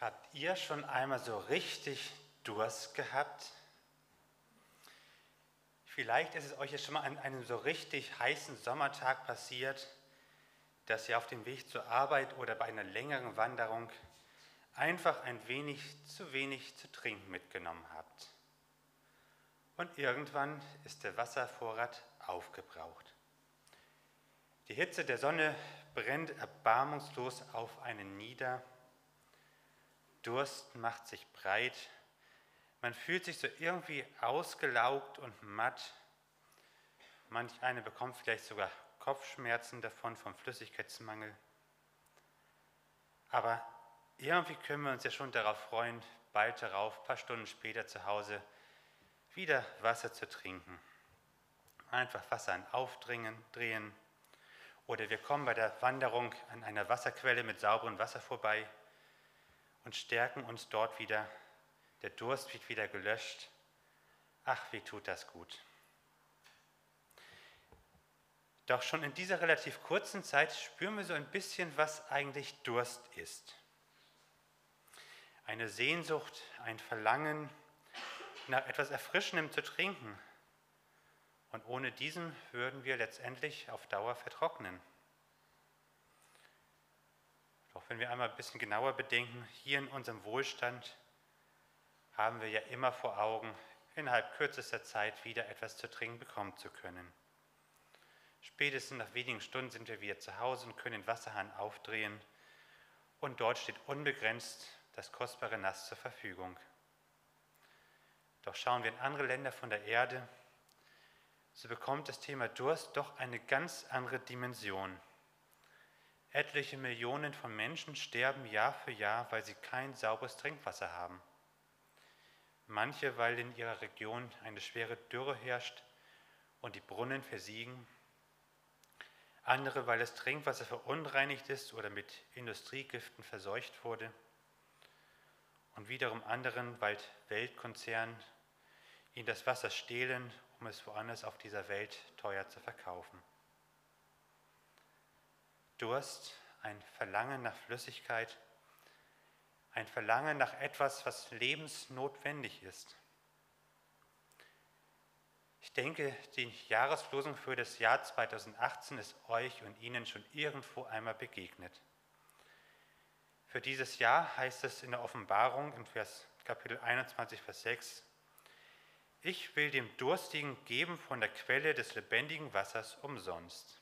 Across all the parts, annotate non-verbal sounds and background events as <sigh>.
Habt ihr schon einmal so richtig Durst gehabt? Vielleicht ist es euch jetzt schon mal an einem so richtig heißen Sommertag passiert, dass ihr auf dem Weg zur Arbeit oder bei einer längeren Wanderung einfach ein wenig zu wenig zu trinken mitgenommen habt. Und irgendwann ist der Wasservorrat aufgebraucht. Die Hitze der Sonne brennt erbarmungslos auf einen nieder Durst macht sich breit. Man fühlt sich so irgendwie ausgelaugt und matt. Manch eine bekommt vielleicht sogar Kopfschmerzen davon vom Flüssigkeitsmangel. Aber irgendwie können wir uns ja schon darauf freuen, bald darauf, ein paar Stunden später zu Hause, wieder Wasser zu trinken. Einfach Wasser an Aufdringen, drehen. Oder wir kommen bei der Wanderung an einer Wasserquelle mit sauberem Wasser vorbei und stärken uns dort wieder. Der Durst wird wieder gelöscht. Ach, wie tut das gut. Doch schon in dieser relativ kurzen Zeit spüren wir so ein bisschen, was eigentlich Durst ist. Eine Sehnsucht, ein Verlangen nach etwas Erfrischendem zu trinken. Und ohne diesen würden wir letztendlich auf Dauer vertrocknen. Doch wenn wir einmal ein bisschen genauer bedenken, hier in unserem Wohlstand haben wir ja immer vor Augen, innerhalb kürzester Zeit wieder etwas zu trinken bekommen zu können. Spätestens nach wenigen Stunden sind wir wieder zu Hause und können den Wasserhahn aufdrehen und dort steht unbegrenzt das kostbare Nass zur Verfügung. Doch schauen wir in andere Länder von der Erde, so bekommt das Thema Durst doch eine ganz andere Dimension. Etliche Millionen von Menschen sterben Jahr für Jahr, weil sie kein sauberes Trinkwasser haben. Manche, weil in ihrer Region eine schwere Dürre herrscht und die Brunnen versiegen. Andere, weil das Trinkwasser verunreinigt ist oder mit Industriegiften verseucht wurde. Und wiederum anderen, weil Weltkonzerne ihnen das Wasser stehlen, um es woanders auf dieser Welt teuer zu verkaufen. Durst, ein Verlangen nach Flüssigkeit, ein Verlangen nach etwas, was lebensnotwendig ist. Ich denke, die Jahreslosung für das Jahr 2018 ist euch und Ihnen schon irgendwo einmal begegnet. Für dieses Jahr heißt es in der Offenbarung in Vers Kapitel 21, Vers 6, ich will dem Durstigen geben von der Quelle des lebendigen Wassers umsonst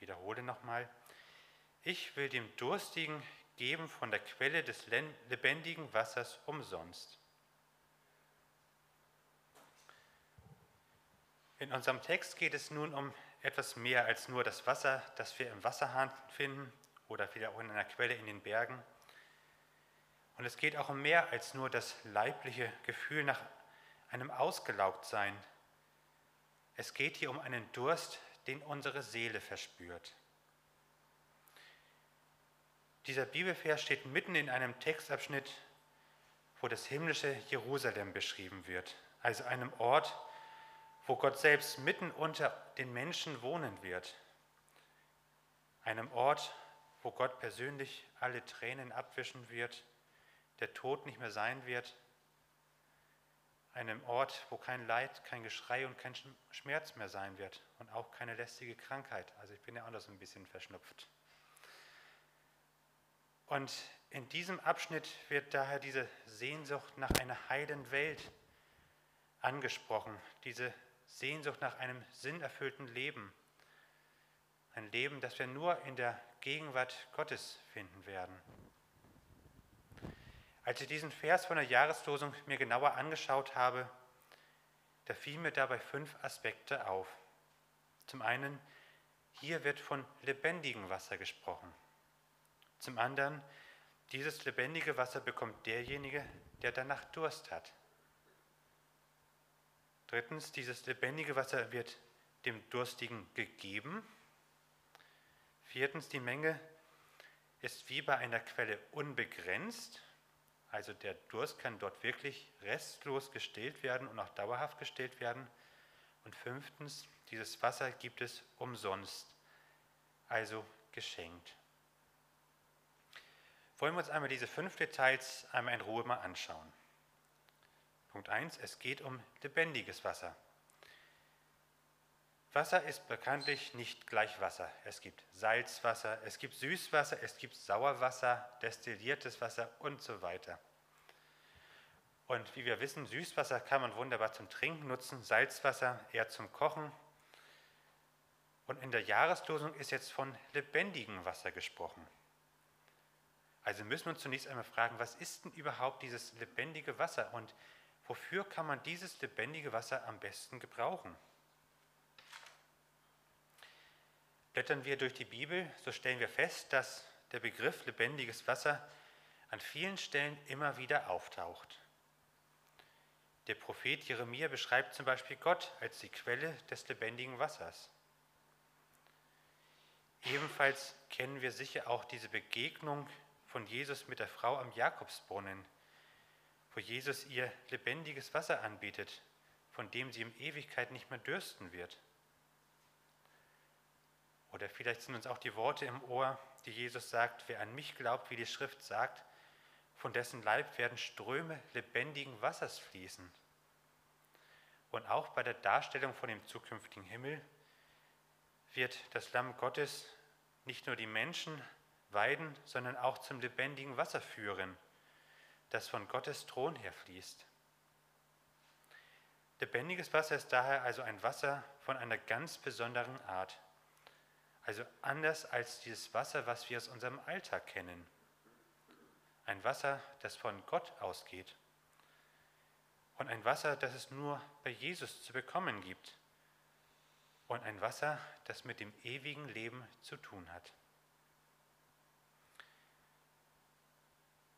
wiederhole nochmal, ich will dem Durstigen geben von der Quelle des lebendigen Wassers umsonst. In unserem Text geht es nun um etwas mehr als nur das Wasser, das wir im Wasserhahn finden oder wieder auch in einer Quelle in den Bergen. Und es geht auch um mehr als nur das leibliche Gefühl nach einem Ausgelaugtsein. Es geht hier um einen Durst, den unsere Seele verspürt. Dieser Bibelvers steht mitten in einem Textabschnitt, wo das himmlische Jerusalem beschrieben wird, also einem Ort, wo Gott selbst mitten unter den Menschen wohnen wird. Einem Ort, wo Gott persönlich alle Tränen abwischen wird, der Tod nicht mehr sein wird einem Ort, wo kein Leid, kein Geschrei und kein Schmerz mehr sein wird und auch keine lästige Krankheit. Also ich bin ja so ein bisschen verschnupft. Und in diesem Abschnitt wird daher diese Sehnsucht nach einer heilen Welt angesprochen, diese Sehnsucht nach einem sinnerfüllten Leben. Ein Leben, das wir nur in der Gegenwart Gottes finden werden. Als ich diesen Vers von der Jahreslosung mir genauer angeschaut habe, da fielen mir dabei fünf Aspekte auf. Zum einen, hier wird von lebendigem Wasser gesprochen. Zum anderen, dieses lebendige Wasser bekommt derjenige, der danach Durst hat. Drittens, dieses lebendige Wasser wird dem Durstigen gegeben. Viertens, die Menge ist wie bei einer Quelle unbegrenzt. Also der Durst kann dort wirklich restlos gestillt werden und auch dauerhaft gestillt werden. Und fünftens, dieses Wasser gibt es umsonst, also geschenkt. wollen wir uns einmal diese fünf Details einmal in Ruhe mal anschauen. Punkt 1, es geht um lebendiges Wasser. Wasser ist bekanntlich nicht gleich Wasser. Es gibt Salzwasser, es gibt Süßwasser, es gibt Sauerwasser, destilliertes Wasser und so weiter. Und wie wir wissen, Süßwasser kann man wunderbar zum Trinken nutzen, Salzwasser eher zum Kochen. Und in der Jahreslosung ist jetzt von lebendigem Wasser gesprochen. Also müssen wir uns zunächst einmal fragen, was ist denn überhaupt dieses lebendige Wasser und wofür kann man dieses lebendige Wasser am besten gebrauchen? Blättern wir durch die Bibel, so stellen wir fest, dass der Begriff lebendiges Wasser an vielen Stellen immer wieder auftaucht. Der Prophet Jeremia beschreibt zum Beispiel Gott als die Quelle des lebendigen Wassers. Ebenfalls kennen wir sicher auch diese Begegnung von Jesus mit der Frau am Jakobsbrunnen, wo Jesus ihr lebendiges Wasser anbietet, von dem sie in Ewigkeit nicht mehr dürsten wird. Oder vielleicht sind uns auch die Worte im Ohr, die Jesus sagt, wer an mich glaubt, wie die Schrift sagt, von dessen Leib werden Ströme lebendigen Wassers fließen. Und auch bei der Darstellung von dem zukünftigen Himmel wird das Lamm Gottes nicht nur die Menschen weiden, sondern auch zum lebendigen Wasser führen, das von Gottes Thron her fließt. Lebendiges Wasser ist daher also ein Wasser von einer ganz besonderen Art. Also anders als dieses Wasser, was wir aus unserem Alltag kennen. Ein Wasser, das von Gott ausgeht. Und ein Wasser, das es nur bei Jesus zu bekommen gibt. Und ein Wasser, das mit dem ewigen Leben zu tun hat.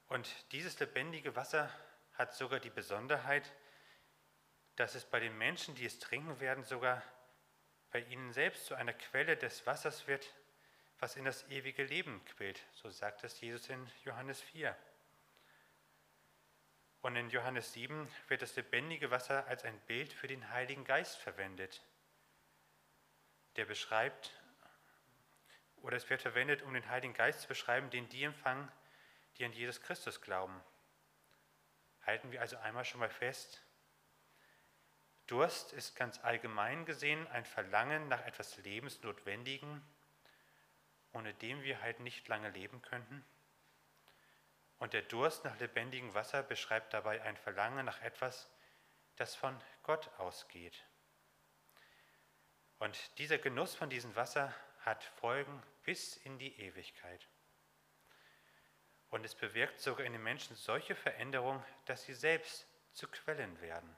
Und dieses lebendige Wasser hat sogar die Besonderheit, dass es bei den Menschen, die es trinken werden, sogar bei ihnen selbst zu einer Quelle des Wassers wird, was in das ewige Leben quillt. So sagt es Jesus in Johannes 4. Und in Johannes 7 wird das lebendige Wasser als ein Bild für den Heiligen Geist verwendet. Der beschreibt, oder es wird verwendet, um den Heiligen Geist zu beschreiben, den die empfangen, die an Jesus Christus glauben. Halten wir also einmal schon mal fest, Durst ist ganz allgemein gesehen ein Verlangen nach etwas Lebensnotwendigen, ohne dem wir halt nicht lange leben könnten. Und der Durst nach lebendigem Wasser beschreibt dabei ein Verlangen nach etwas, das von Gott ausgeht. Und dieser Genuss von diesem Wasser hat Folgen bis in die Ewigkeit. Und es bewirkt sogar in den Menschen solche Veränderungen, dass sie selbst zu Quellen werden.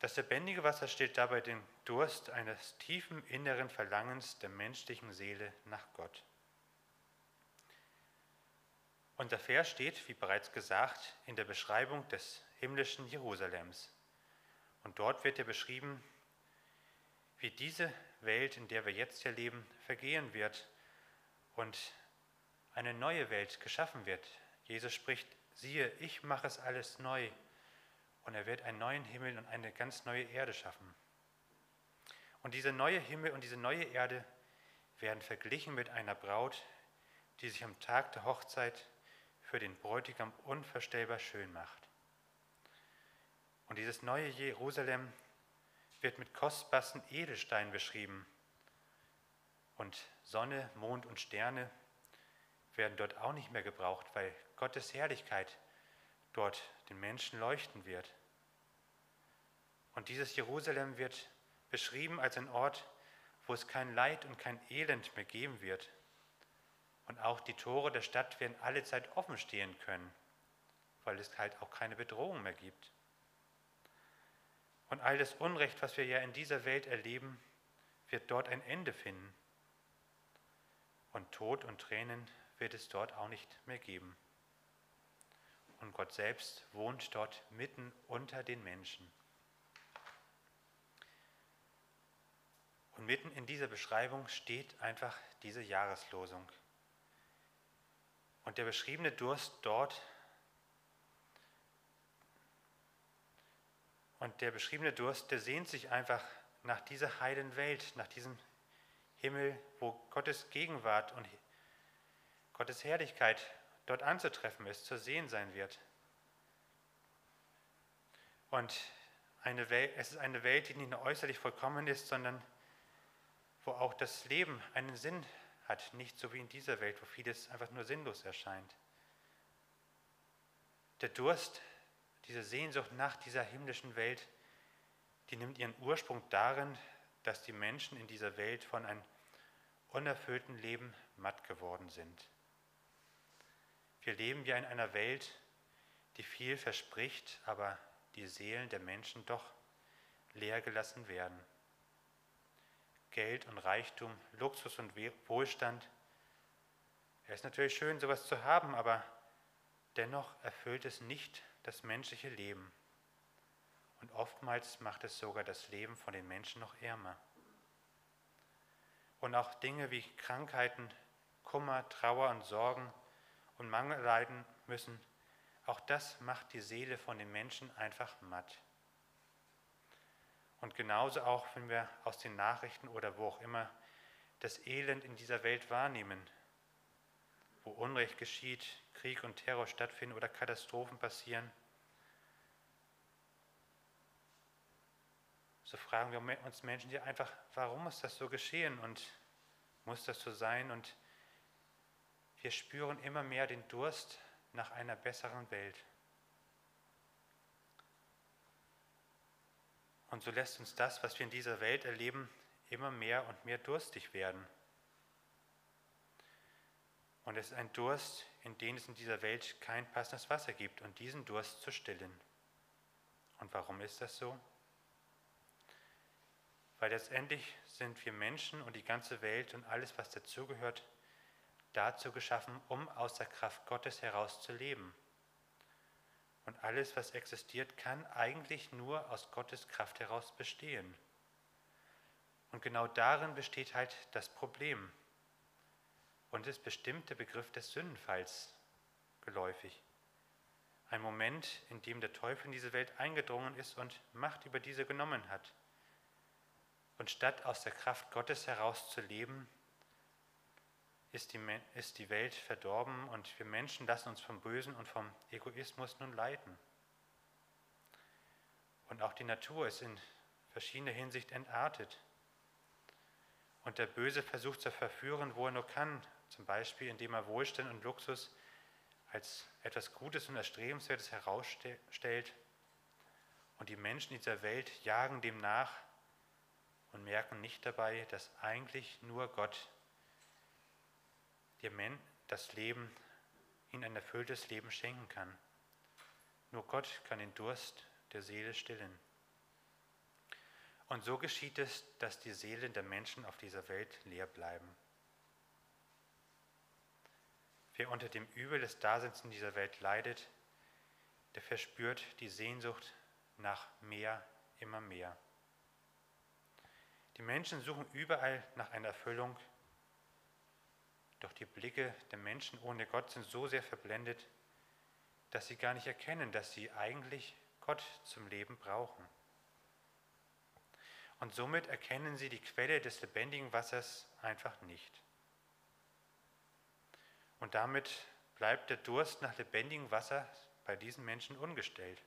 Das lebendige Wasser stillt dabei den Durst eines tiefen inneren Verlangens der menschlichen Seele nach Gott. Und der Vers steht, wie bereits gesagt, in der Beschreibung des himmlischen Jerusalems. Und dort wird er beschrieben, wie diese Welt, in der wir jetzt hier leben, vergehen wird und eine neue Welt geschaffen wird. Jesus spricht, siehe, ich mache es alles neu und er wird einen neuen Himmel und eine ganz neue Erde schaffen. Und diese neue Himmel und diese neue Erde werden verglichen mit einer Braut, die sich am Tag der Hochzeit für den Bräutigam unvorstellbar schön macht. Und dieses neue Jerusalem wird mit kostbarsten Edelsteinen beschrieben. Und Sonne, Mond und Sterne werden dort auch nicht mehr gebraucht, weil Gottes Herrlichkeit dort den Menschen leuchten wird. Und dieses Jerusalem wird beschrieben als ein Ort, wo es kein Leid und kein Elend mehr geben wird. Und auch die Tore der Stadt werden alle Zeit offen stehen können, weil es halt auch keine Bedrohung mehr gibt. Und all das Unrecht, was wir ja in dieser Welt erleben, wird dort ein Ende finden. Und Tod und Tränen wird es dort auch nicht mehr geben und Gott selbst wohnt dort mitten unter den Menschen. Und mitten in dieser Beschreibung steht einfach diese Jahreslosung. Und der beschriebene Durst dort und der beschriebene Durst, der sehnt sich einfach nach dieser heilen Welt, nach diesem Himmel, wo Gottes Gegenwart und Gottes Herrlichkeit dort anzutreffen ist, zu sehen sein wird. Und eine Welt, es ist eine Welt, die nicht nur äußerlich vollkommen ist, sondern wo auch das Leben einen Sinn hat, nicht so wie in dieser Welt, wo vieles einfach nur sinnlos erscheint. Der Durst, diese Sehnsucht nach dieser himmlischen Welt, die nimmt ihren Ursprung darin, dass die Menschen in dieser Welt von einem unerfüllten Leben matt geworden sind. Wir leben ja in einer Welt, die viel verspricht, aber die Seelen der Menschen doch leer gelassen werden. Geld und Reichtum, Luxus und Wohlstand. Es ist natürlich schön, sowas zu haben, aber dennoch erfüllt es nicht das menschliche Leben. Und oftmals macht es sogar das Leben von den Menschen noch ärmer. Und auch Dinge wie Krankheiten, Kummer, Trauer und Sorgen und Mangel leiden müssen, auch das macht die Seele von den Menschen einfach matt. Und genauso auch, wenn wir aus den Nachrichten oder wo auch immer das Elend in dieser Welt wahrnehmen, wo Unrecht geschieht, Krieg und Terror stattfinden oder Katastrophen passieren, so fragen wir uns Menschen ja einfach, warum muss das so geschehen und muss das so sein? Und wir spüren immer mehr den Durst nach einer besseren Welt. Und so lässt uns das, was wir in dieser Welt erleben, immer mehr und mehr durstig werden. Und es ist ein Durst, in dem es in dieser Welt kein passendes Wasser gibt und diesen Durst zu stillen. Und warum ist das so? Weil letztendlich sind wir Menschen und die ganze Welt und alles, was dazugehört, dazu geschaffen, um aus der Kraft Gottes heraus zu leben. Und alles, was existiert, kann eigentlich nur aus Gottes Kraft heraus bestehen. Und genau darin besteht halt das Problem. Und es bestimmt der Begriff des Sündenfalls geläufig. Ein Moment, in dem der Teufel in diese Welt eingedrungen ist und Macht über diese genommen hat. Und statt aus der Kraft Gottes heraus zu leben, ist die, ist die Welt verdorben und wir Menschen lassen uns vom Bösen und vom Egoismus nun leiten. Und auch die Natur ist in verschiedener Hinsicht entartet. Und der Böse versucht zu verführen, wo er nur kann, zum Beispiel indem er Wohlstand und Luxus als etwas Gutes und Erstrebenswertes herausstellt. Und die Menschen dieser Welt jagen dem nach und merken nicht dabei, dass eigentlich nur Gott dir das Leben, in ein erfülltes Leben schenken kann. Nur Gott kann den Durst der Seele stillen. Und so geschieht es, dass die Seelen der Menschen auf dieser Welt leer bleiben. Wer unter dem Übel des Daseins in dieser Welt leidet, der verspürt die Sehnsucht nach mehr, immer mehr. Die Menschen suchen überall nach einer Erfüllung, doch die Blicke der Menschen ohne Gott sind so sehr verblendet, dass sie gar nicht erkennen, dass sie eigentlich Gott zum Leben brauchen. Und somit erkennen sie die Quelle des lebendigen Wassers einfach nicht. Und damit bleibt der Durst nach lebendigem Wasser bei diesen Menschen ungestellt.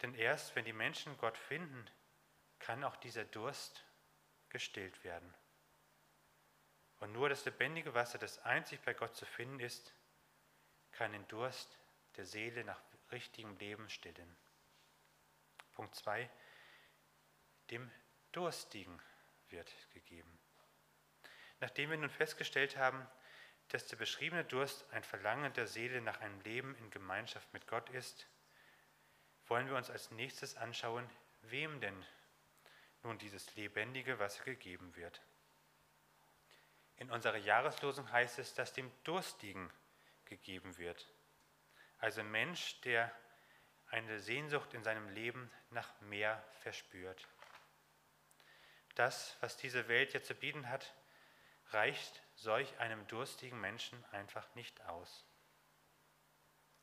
Denn erst wenn die Menschen Gott finden, kann auch dieser Durst gestillt werden. Und nur das lebendige Wasser, das einzig bei Gott zu finden ist, kann den Durst der Seele nach richtigem Leben stillen. Punkt 2. Dem Durstigen wird gegeben. Nachdem wir nun festgestellt haben, dass der beschriebene Durst ein Verlangen der Seele nach einem Leben in Gemeinschaft mit Gott ist, wollen wir uns als nächstes anschauen, wem denn nun dieses lebendige Wasser gegeben wird. In unserer Jahreslosung heißt es, dass dem Durstigen gegeben wird. Also Mensch, der eine Sehnsucht in seinem Leben nach mehr verspürt. Das, was diese Welt jetzt zu bieten hat, reicht solch einem durstigen Menschen einfach nicht aus.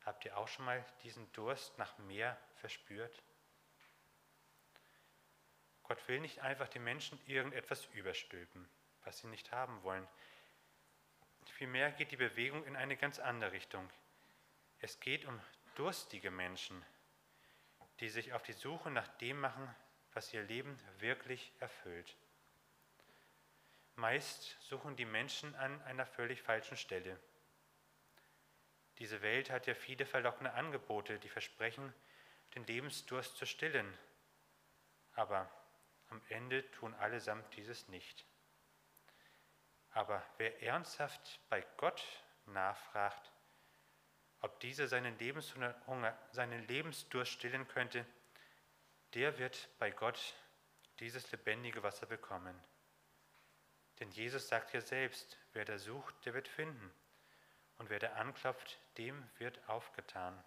Habt ihr auch schon mal diesen Durst nach mehr verspürt? Gott will nicht einfach den Menschen irgendetwas überstülpen was sie nicht haben wollen. Vielmehr geht die Bewegung in eine ganz andere Richtung. Es geht um durstige Menschen, die sich auf die Suche nach dem machen, was ihr Leben wirklich erfüllt. Meist suchen die Menschen an einer völlig falschen Stelle. Diese Welt hat ja viele verlockende Angebote, die versprechen, den Lebensdurst zu stillen. Aber am Ende tun allesamt dieses nicht. Aber wer ernsthaft bei Gott nachfragt, ob dieser seinen Lebenshunger, seinen Lebensdurst stillen könnte, der wird bei Gott dieses lebendige Wasser bekommen. Denn Jesus sagt ja selbst, wer da sucht, der wird finden. Und wer da anklopft, dem wird aufgetan.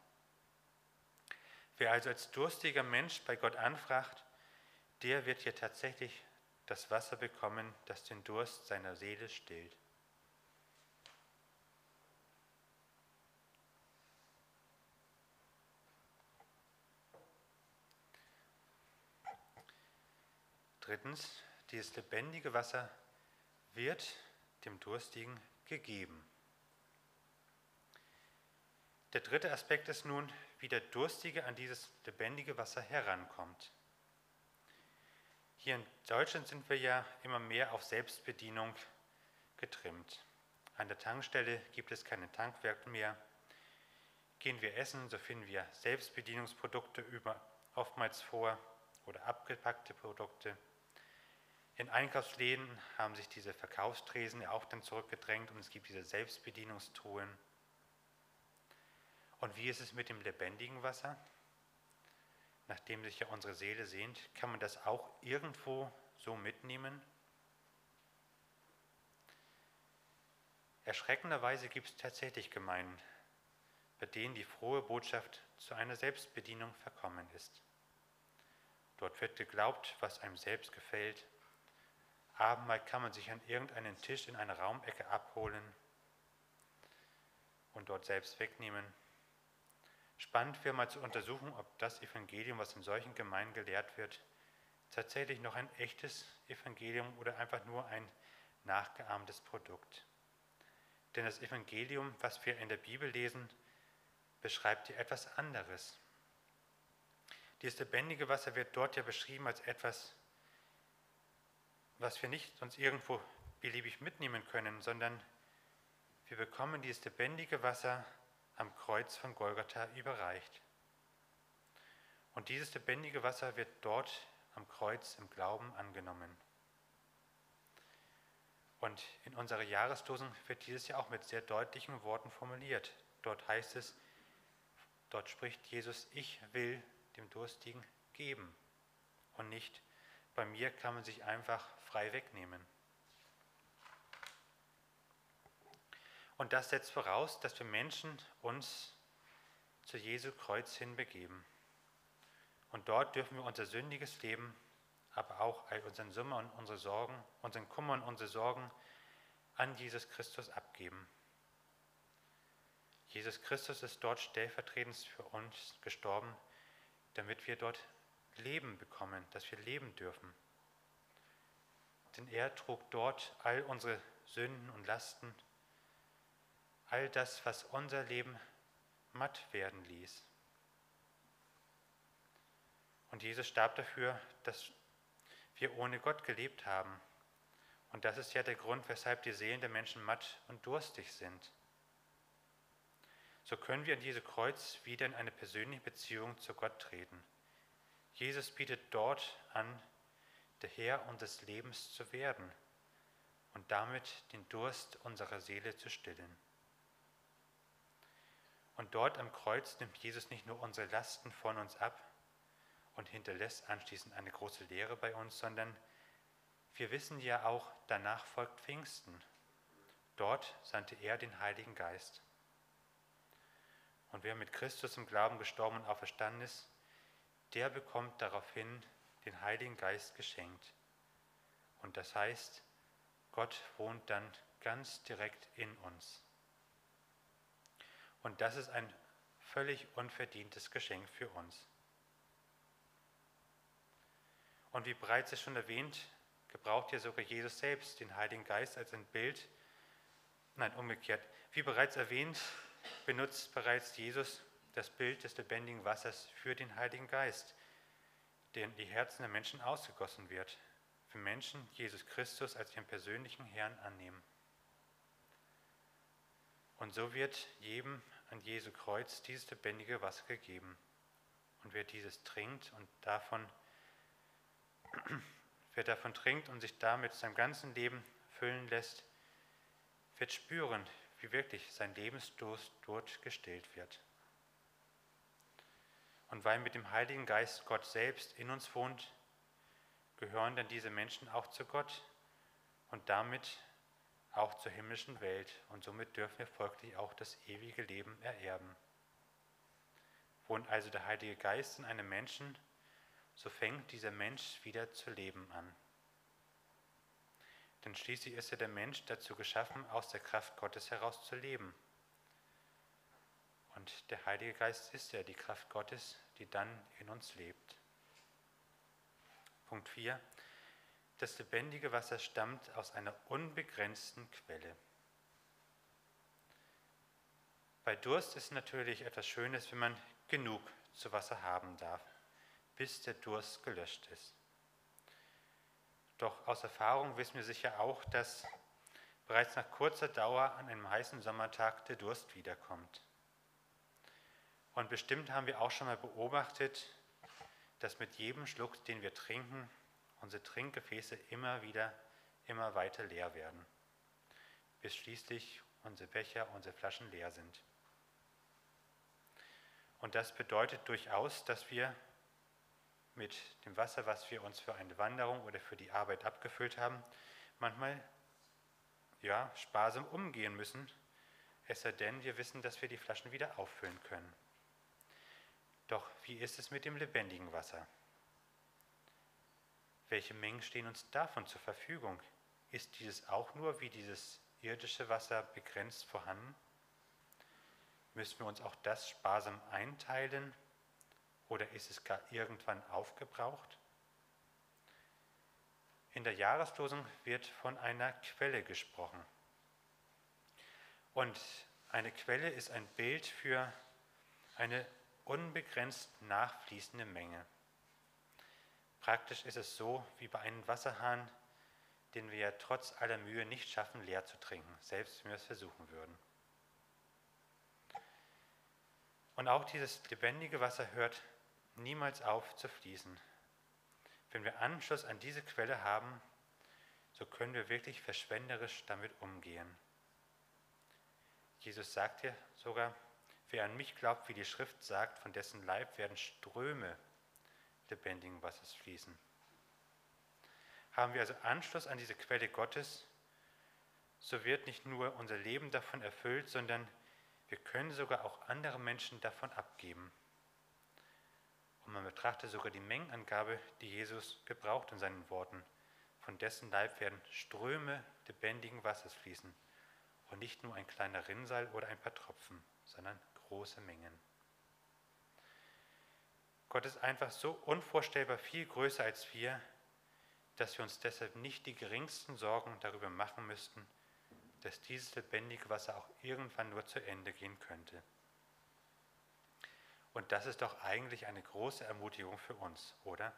Wer also als durstiger Mensch bei Gott anfragt, der wird hier tatsächlich das Wasser bekommen, das den Durst seiner Seele stillt. Drittens, dieses lebendige Wasser wird dem Durstigen gegeben. Der dritte Aspekt ist nun, wie der Durstige an dieses lebendige Wasser herankommt. Hier in Deutschland sind wir ja immer mehr auf Selbstbedienung getrimmt. An der Tankstelle gibt es keine Tankwerke mehr. Gehen wir essen, so finden wir Selbstbedienungsprodukte über, oftmals vor oder abgepackte Produkte. In Einkaufsläden haben sich diese Verkaufstresen auch dann zurückgedrängt und es gibt diese Selbstbedienungstruhen. Und wie ist es mit dem lebendigen Wasser? Nachdem sich ja unsere Seele sehnt, kann man das auch irgendwo so mitnehmen? Erschreckenderweise gibt es tatsächlich Gemeinden, bei denen die frohe Botschaft zu einer Selbstbedienung verkommen ist. Dort wird geglaubt, was einem selbst gefällt. Abendmahl kann man sich an irgendeinen Tisch in einer Raumecke abholen und dort selbst wegnehmen. Spannend wäre mal zu untersuchen, ob das Evangelium, was in solchen Gemeinden gelehrt wird, tatsächlich noch ein echtes Evangelium oder einfach nur ein nachgeahmtes Produkt. Denn das Evangelium, was wir in der Bibel lesen, beschreibt hier etwas anderes. Dieses lebendige Wasser wird dort ja beschrieben als etwas, was wir nicht sonst irgendwo beliebig mitnehmen können, sondern wir bekommen dieses lebendige Wasser am Kreuz von Golgatha überreicht. Und dieses lebendige Wasser wird dort am Kreuz im Glauben angenommen. Und in unserer Jahresdosen wird dieses ja auch mit sehr deutlichen Worten formuliert. Dort heißt es, dort spricht Jesus, ich will dem Durstigen geben und nicht, bei mir kann man sich einfach frei wegnehmen. Und das setzt voraus, dass wir Menschen uns zu Jesu Kreuz hinbegeben. Und dort dürfen wir unser sündiges Leben, aber auch all unseren Summer und unsere Sorgen, unseren Kummer und unsere Sorgen an Jesus Christus abgeben. Jesus Christus ist dort stellvertretend für uns gestorben, damit wir dort Leben bekommen, dass wir leben dürfen. Denn er trug dort all unsere Sünden und Lasten all das, was unser Leben matt werden ließ. Und Jesus starb dafür, dass wir ohne Gott gelebt haben. Und das ist ja der Grund, weshalb die Seelen der Menschen matt und durstig sind. So können wir an dieses Kreuz wieder in eine persönliche Beziehung zu Gott treten. Jesus bietet dort an, der Herr unseres Lebens zu werden und damit den Durst unserer Seele zu stillen. Und dort am Kreuz nimmt Jesus nicht nur unsere Lasten von uns ab und hinterlässt anschließend eine große Lehre bei uns, sondern wir wissen ja auch, danach folgt Pfingsten. Dort sandte er den Heiligen Geist. Und wer mit Christus im Glauben gestorben und auferstanden ist, der bekommt daraufhin den Heiligen Geist geschenkt. Und das heißt, Gott wohnt dann ganz direkt in uns. Und das ist ein völlig unverdientes Geschenk für uns. Und wie bereits schon erwähnt, gebraucht hier sogar Jesus selbst den Heiligen Geist als ein Bild, nein, umgekehrt. Wie bereits erwähnt, benutzt bereits Jesus das Bild des lebendigen Wassers für den Heiligen Geist, der in die Herzen der Menschen ausgegossen wird, für Menschen Jesus Christus als ihren persönlichen Herrn annehmen. Und so wird jedem an Jesu Kreuz dieses lebendige Wasser gegeben. Und wer dieses trinkt und davon, <clears throat> wer davon trinkt und sich damit sein ganzes Leben füllen lässt, wird spüren, wie wirklich sein Lebensdurst dort gestillt wird. Und weil mit dem Heiligen Geist Gott selbst in uns wohnt, gehören dann diese Menschen auch zu Gott und damit auch zur himmlischen Welt. Und somit dürfen wir folglich auch das ewige Leben ererben. Wohnt also der Heilige Geist in einem Menschen, so fängt dieser Mensch wieder zu leben an. Denn schließlich ist ja der Mensch dazu geschaffen, aus der Kraft Gottes heraus zu leben. Und der Heilige Geist ist ja die Kraft Gottes, die dann in uns lebt. Punkt 4. Das lebendige Wasser stammt aus einer unbegrenzten Quelle. Bei Durst ist natürlich etwas Schönes, wenn man genug zu Wasser haben darf, bis der Durst gelöscht ist. Doch aus Erfahrung wissen wir sicher auch, dass bereits nach kurzer Dauer an einem heißen Sommertag der Durst wiederkommt. Und bestimmt haben wir auch schon mal beobachtet, dass mit jedem Schluck, den wir trinken, unsere Trinkgefäße immer wieder, immer weiter leer werden, bis schließlich unsere Becher, unsere Flaschen leer sind. Und das bedeutet durchaus, dass wir mit dem Wasser, was wir uns für eine Wanderung oder für die Arbeit abgefüllt haben, manchmal ja, sparsam umgehen müssen, es sei denn, wir wissen, dass wir die Flaschen wieder auffüllen können. Doch wie ist es mit dem lebendigen Wasser? Welche Mengen stehen uns davon zur Verfügung? Ist dieses auch nur wie dieses irdische Wasser begrenzt vorhanden? Müssen wir uns auch das sparsam einteilen oder ist es gar irgendwann aufgebraucht? In der Jahreslosung wird von einer Quelle gesprochen. Und eine Quelle ist ein Bild für eine unbegrenzt nachfließende Menge. Praktisch ist es so wie bei einem Wasserhahn, den wir ja trotz aller Mühe nicht schaffen, leer zu trinken, selbst wenn wir es versuchen würden. Und auch dieses lebendige Wasser hört niemals auf zu fließen. Wenn wir Anschluss an diese Quelle haben, so können wir wirklich verschwenderisch damit umgehen. Jesus sagt ja sogar, Wer an mich glaubt, wie die Schrift sagt, von dessen Leib werden Ströme lebendigen Wassers fließen. Haben wir also Anschluss an diese Quelle Gottes, so wird nicht nur unser Leben davon erfüllt, sondern wir können sogar auch andere Menschen davon abgeben. Und man betrachtet sogar die Mengenangabe, die Jesus gebraucht in seinen Worten. Von dessen Leib werden Ströme lebendigen Wassers fließen und nicht nur ein kleiner Rinnsal oder ein paar Tropfen, sondern große Mengen. Gott ist einfach so unvorstellbar viel größer als wir, dass wir uns deshalb nicht die geringsten Sorgen darüber machen müssten, dass dieses lebendige Wasser auch irgendwann nur zu Ende gehen könnte. Und das ist doch eigentlich eine große Ermutigung für uns, oder?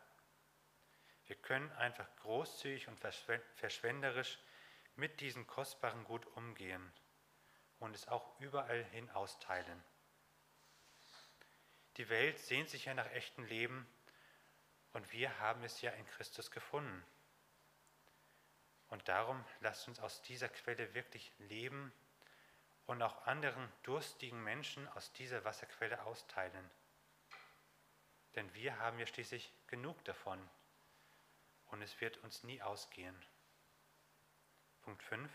Wir können einfach großzügig und verschwenderisch mit diesem kostbaren Gut umgehen und es auch überall hin austeilen. Die Welt sehnt sich ja nach echtem Leben und wir haben es ja in Christus gefunden. Und darum lasst uns aus dieser Quelle wirklich leben und auch anderen durstigen Menschen aus dieser Wasserquelle austeilen. Denn wir haben ja schließlich genug davon und es wird uns nie ausgehen. Punkt 5.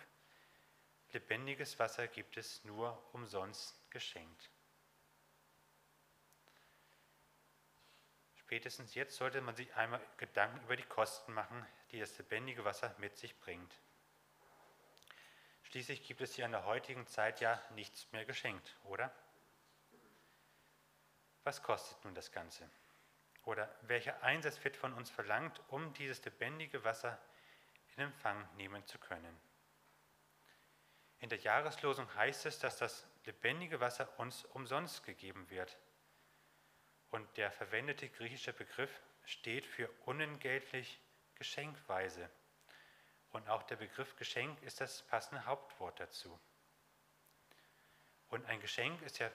Lebendiges Wasser gibt es nur umsonst geschenkt. Spätestens jetzt sollte man sich einmal Gedanken über die Kosten machen, die das lebendige Wasser mit sich bringt. Schließlich gibt es hier in der heutigen Zeit ja nichts mehr geschenkt, oder? Was kostet nun das Ganze? Oder welcher Einsatz wird von uns verlangt, um dieses lebendige Wasser in Empfang nehmen zu können? In der Jahreslosung heißt es, dass das lebendige Wasser uns umsonst gegeben wird. Und der verwendete griechische Begriff steht für unentgeltlich geschenkweise. Und auch der Begriff Geschenk ist das passende Hauptwort dazu. Und ein Geschenk ist ja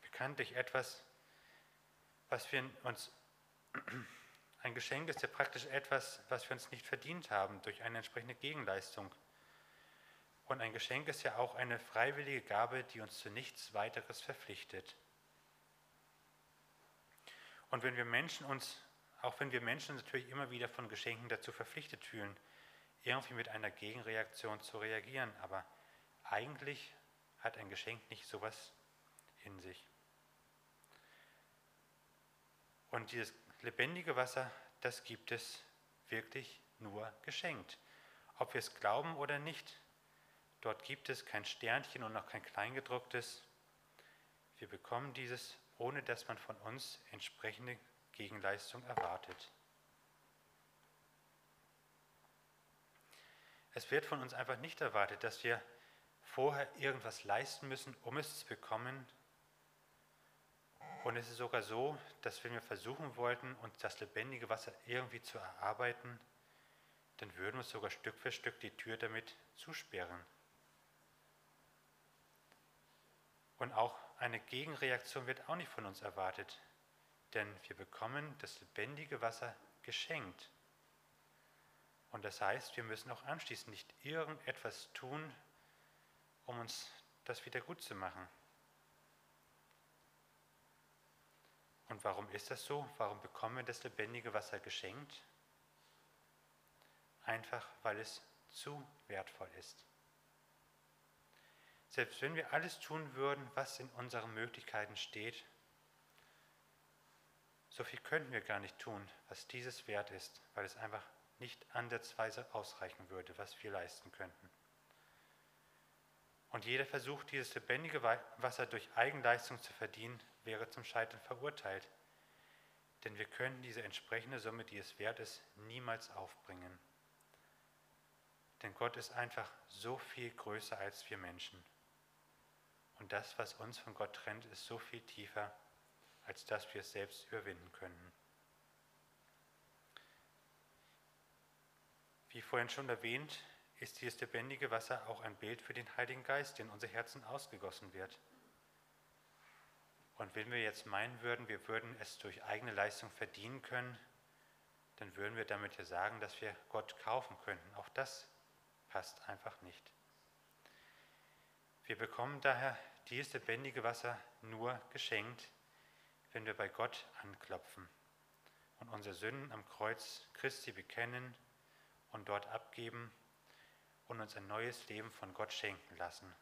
bekanntlich etwas, was wir uns, <clears throat> ein Geschenk ist ja praktisch etwas, was wir uns nicht verdient haben durch eine entsprechende Gegenleistung. Und ein Geschenk ist ja auch eine freiwillige Gabe, die uns zu nichts weiteres verpflichtet. Und wenn wir Menschen uns, auch wenn wir Menschen natürlich immer wieder von Geschenken dazu verpflichtet fühlen, irgendwie mit einer Gegenreaktion zu reagieren, aber eigentlich hat ein Geschenk nicht sowas in sich. Und dieses lebendige Wasser, das gibt es wirklich nur geschenkt. Ob wir es glauben oder nicht, dort gibt es kein Sternchen und noch kein Kleingedrucktes. Wir bekommen dieses ohne dass man von uns entsprechende Gegenleistung erwartet. Es wird von uns einfach nicht erwartet, dass wir vorher irgendwas leisten müssen, um es zu bekommen. Und es ist sogar so, dass wenn wir versuchen wollten, uns das lebendige Wasser irgendwie zu erarbeiten, dann würden wir sogar Stück für Stück die Tür damit zusperren. Und auch eine Gegenreaktion wird auch nicht von uns erwartet, denn wir bekommen das lebendige Wasser geschenkt. Und das heißt, wir müssen auch anschließend nicht irgendetwas tun, um uns das wieder gut zu machen. Und warum ist das so? Warum bekommen wir das lebendige Wasser geschenkt? Einfach weil es zu wertvoll ist. Selbst wenn wir alles tun würden, was in unseren Möglichkeiten steht, so viel könnten wir gar nicht tun, was dieses wert ist, weil es einfach nicht ansatzweise ausreichen würde, was wir leisten könnten. Und jeder Versuch, dieses lebendige Wasser durch Eigenleistung zu verdienen, wäre zum Scheitern verurteilt. Denn wir können diese entsprechende Summe, die es wert ist, niemals aufbringen. Denn Gott ist einfach so viel größer als wir Menschen. Und das, was uns von Gott trennt, ist so viel tiefer, als dass wir es selbst überwinden können. Wie vorhin schon erwähnt, ist dieses lebendige Wasser auch ein Bild für den Heiligen Geist, der in unser Herzen ausgegossen wird. Und wenn wir jetzt meinen würden, wir würden es durch eigene Leistung verdienen können, dann würden wir damit ja sagen, dass wir Gott kaufen könnten. Auch das passt einfach nicht. Wir bekommen daher dieses lebendige Wasser nur geschenkt, wenn wir bei Gott anklopfen und unsere Sünden am Kreuz Christi bekennen und dort abgeben und uns ein neues Leben von Gott schenken lassen.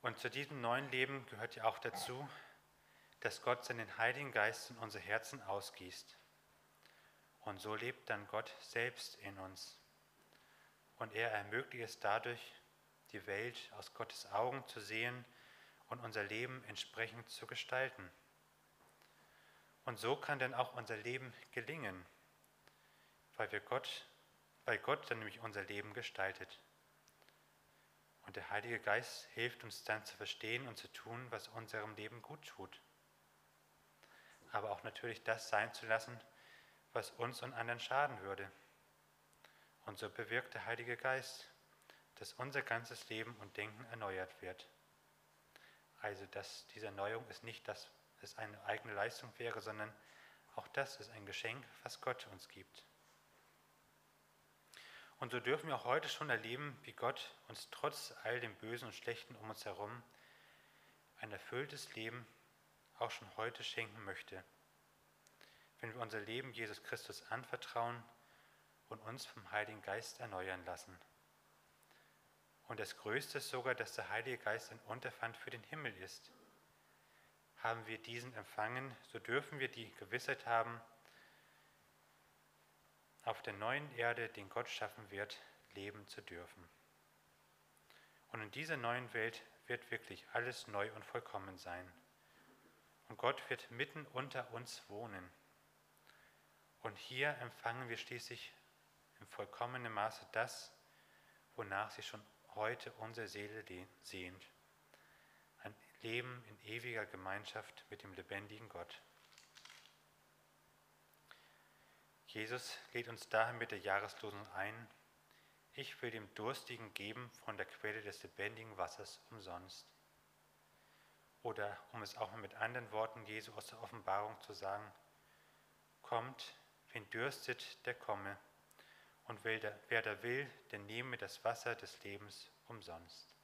Und zu diesem neuen Leben gehört ja auch dazu, dass Gott seinen Heiligen Geist in unser Herzen ausgießt. Und so lebt dann Gott selbst in uns. Und er ermöglicht es dadurch, die Welt aus Gottes Augen zu sehen und unser Leben entsprechend zu gestalten. Und so kann dann auch unser Leben gelingen, weil, wir Gott, weil Gott dann nämlich unser Leben gestaltet. Und der Heilige Geist hilft uns dann zu verstehen und zu tun, was unserem Leben gut tut aber auch natürlich das sein zu lassen, was uns und anderen schaden würde. Und so bewirkt der Heilige Geist, dass unser ganzes Leben und Denken erneuert wird. Also, dass diese Erneuerung ist nicht, dass es eine eigene Leistung wäre, sondern auch das ist ein Geschenk, was Gott uns gibt. Und so dürfen wir auch heute schon erleben, wie Gott uns trotz all dem Bösen und Schlechten um uns herum ein erfülltes Leben auch schon heute schenken möchte, wenn wir unser Leben Jesus Christus anvertrauen und uns vom Heiligen Geist erneuern lassen. Und das Größte ist sogar, dass der Heilige Geist ein Unterpfand für den Himmel ist. Haben wir diesen empfangen, so dürfen wir die Gewissheit haben, auf der neuen Erde, den Gott schaffen wird, leben zu dürfen. Und in dieser neuen Welt wird wirklich alles neu und vollkommen sein. Und Gott wird mitten unter uns wohnen. Und hier empfangen wir schließlich im vollkommenen Maße das, wonach sich schon heute unsere Seele sehnt. Ein Leben in ewiger Gemeinschaft mit dem lebendigen Gott. Jesus lädt uns daher mit der Jahreslosung ein, ich will dem Durstigen geben von der Quelle des lebendigen Wassers umsonst. Oder um es auch mit anderen Worten Jesu aus der Offenbarung zu sagen, kommt, wen dürstet, der komme, und wer da will, der nehme das Wasser des Lebens umsonst.